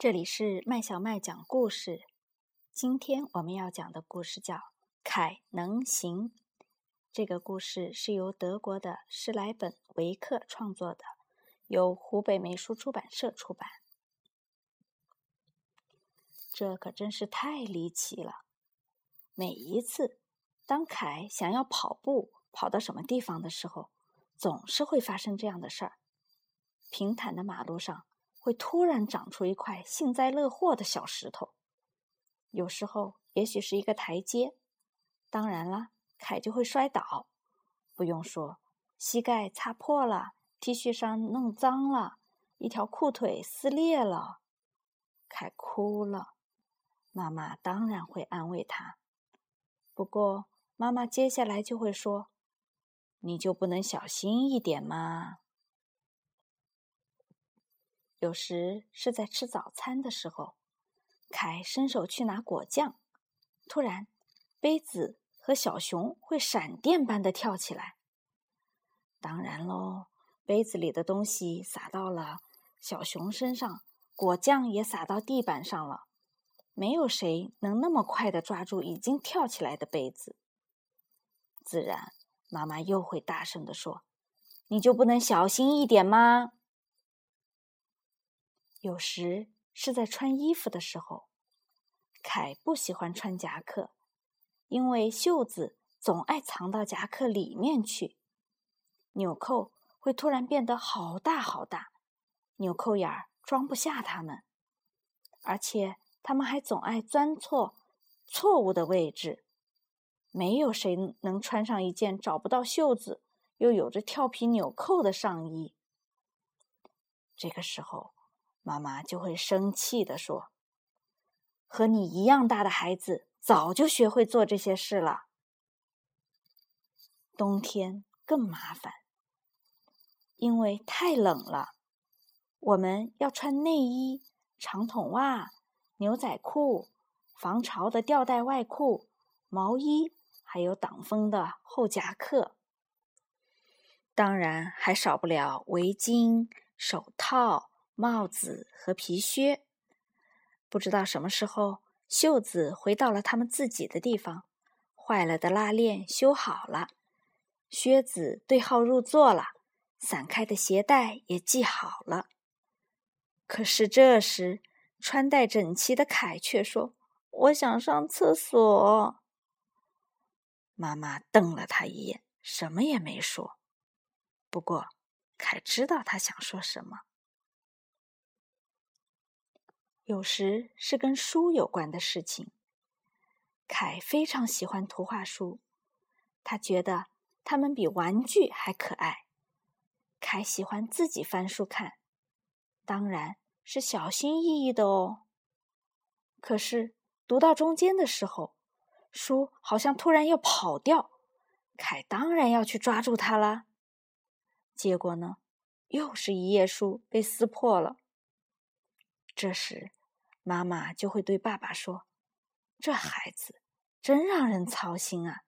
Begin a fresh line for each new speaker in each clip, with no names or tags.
这里是麦小麦讲故事。今天我们要讲的故事叫《凯能行》。这个故事是由德国的施莱本维克创作的，由湖北美术出版社出版。这可真是太离奇了！每一次当凯想要跑步跑到什么地方的时候，总是会发生这样的事儿：平坦的马路上。会突然长出一块幸灾乐祸的小石头，有时候也许是一个台阶。当然啦，凯就会摔倒，不用说，膝盖擦破了，T 恤衫弄脏了，一条裤腿撕裂了，凯哭了。妈妈当然会安慰他，不过妈妈接下来就会说：“你就不能小心一点吗？”有时是在吃早餐的时候，凯伸手去拿果酱，突然杯子和小熊会闪电般的跳起来。当然喽，杯子里的东西洒到了小熊身上，果酱也洒到地板上了。没有谁能那么快的抓住已经跳起来的杯子。自然，妈妈又会大声的说：“你就不能小心一点吗？”有时是在穿衣服的时候，凯不喜欢穿夹克，因为袖子总爱藏到夹克里面去，纽扣会突然变得好大好大，纽扣眼儿装不下它们，而且它们还总爱钻错错误的位置。没有谁能穿上一件找不到袖子又有着跳皮纽扣的上衣。这个时候。妈妈就会生气地说：“和你一样大的孩子早就学会做这些事了。冬天更麻烦，因为太冷了，我们要穿内衣、长筒袜、牛仔裤、防潮的吊带外裤、毛衣，还有挡风的厚夹克。当然，还少不了围巾、手套。”帽子和皮靴，不知道什么时候袖子回到了他们自己的地方，坏了的拉链修好了，靴子对号入座了，散开的鞋带也系好了。可是这时，穿戴整齐的凯却说：“我想上厕所。”妈妈瞪了他一眼，什么也没说。不过，凯知道他想说什么。有时是跟书有关的事情。凯非常喜欢图画书，他觉得它们比玩具还可爱。凯喜欢自己翻书看，当然是小心翼翼的哦。可是读到中间的时候，书好像突然要跑掉，凯当然要去抓住它了。结果呢，又是一页书被撕破了。这时。妈妈就会对爸爸说：“这孩子真让人操心啊！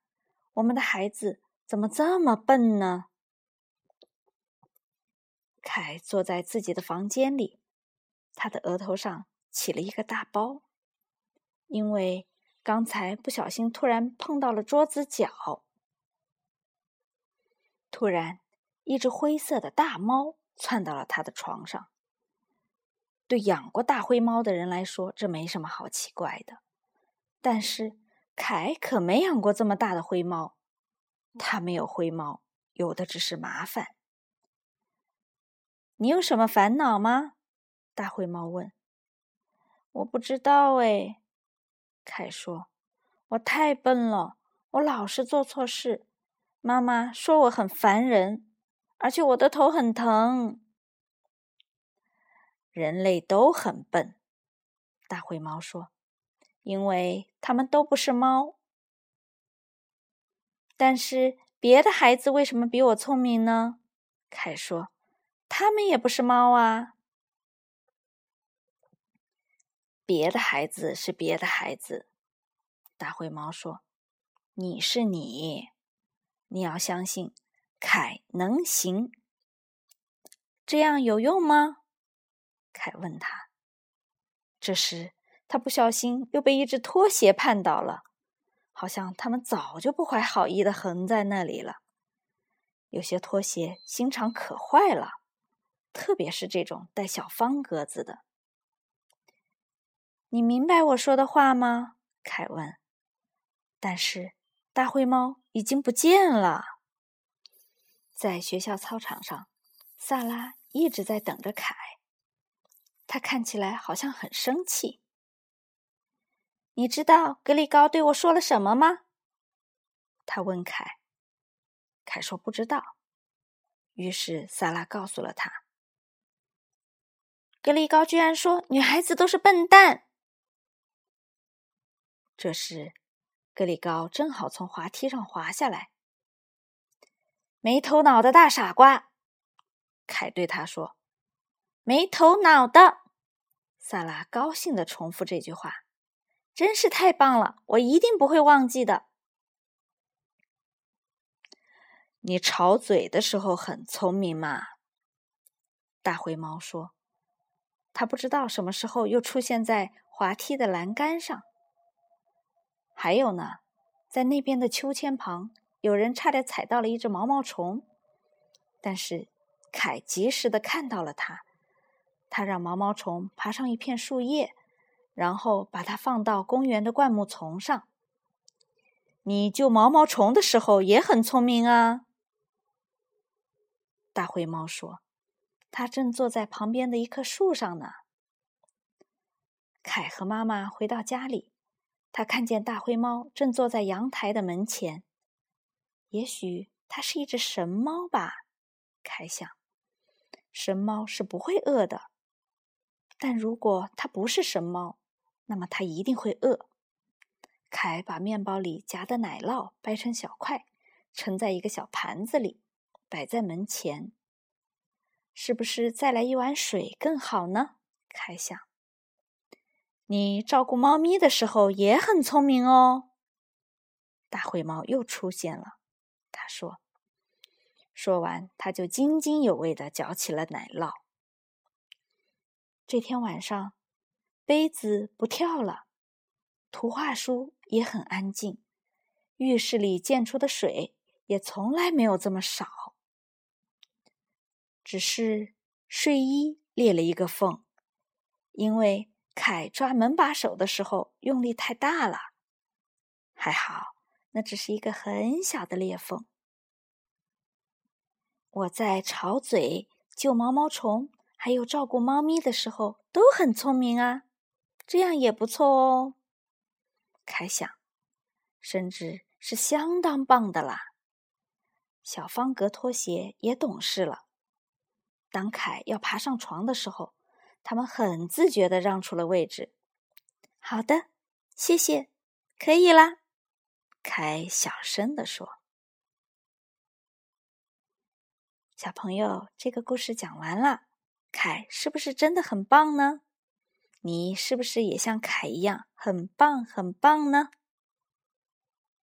我们的孩子怎么这么笨呢？”凯坐在自己的房间里，他的额头上起了一个大包，因为刚才不小心突然碰到了桌子角。突然，一只灰色的大猫窜到了他的床上。对养过大灰猫的人来说，这没什么好奇怪的。但是凯可没养过这么大的灰猫，他没有灰猫，有的只是麻烦。你有什么烦恼吗？大灰猫问。我不知道哎，凯说。我太笨了，我老是做错事。妈妈说我很烦人，而且我的头很疼。人类都很笨，大灰猫说：“因为他们都不是猫。”但是别的孩子为什么比我聪明呢？凯说：“他们也不是猫啊。”别的孩子是别的孩子，大灰猫说：“你是你，你要相信凯能行。这样有用吗？”凯问他：“这时，他不小心又被一只拖鞋绊倒了，好像他们早就不怀好意的横在那里了。有些拖鞋心肠可坏了，特别是这种带小方格子的。你明白我说的话吗？凯问。但是大灰猫已经不见了。在学校操场上，萨拉一直在等着凯。他看起来好像很生气。你知道格里高对我说了什么吗？他问凯。凯说不知道，于是萨拉告诉了他。格里高居然说女孩子都是笨蛋。这时，格里高正好从滑梯上滑下来。没头脑的大傻瓜，凯对他说：“没头脑的。”萨拉高兴的重复这句话，真是太棒了，我一定不会忘记的。你吵嘴的时候很聪明嘛？大灰猫说：“他不知道什么时候又出现在滑梯的栏杆上。还有呢，在那边的秋千旁，有人差点踩到了一只毛毛虫，但是凯及时的看到了它，他让毛毛虫爬上一片树叶，然后把它放到公园的灌木丛上。你救毛毛虫的时候也很聪明啊。”大灰猫说：“它正坐在旁边的一棵树上呢。”凯和妈妈回到家里，他看见大灰猫正坐在阳台的门前。也许它是一只神猫吧？凯想。神猫是不会饿的，但如果它不是神猫，那么它一定会饿。凯把面包里夹的奶酪掰成小块，盛在一个小盘子里。摆在门前，是不是再来一碗水更好呢？凯想。你照顾猫咪的时候也很聪明哦。大灰猫又出现了，他说。说完，他就津津有味的嚼起了奶酪。这天晚上，杯子不跳了，图画书也很安静，浴室里溅出的水也从来没有这么少。只是睡衣裂了一个缝，因为凯抓门把手的时候用力太大了。还好，那只是一个很小的裂缝。我在吵嘴、救毛毛虫，还有照顾猫咪的时候都很聪明啊，这样也不错哦。凯想，甚至是相当棒的啦。小方格拖鞋也懂事了。当凯要爬上床的时候，他们很自觉的让出了位置。好的，谢谢，可以啦。凯小声的说：“小朋友，这个故事讲完了。凯是不是真的很棒呢？你是不是也像凯一样很棒很棒呢？”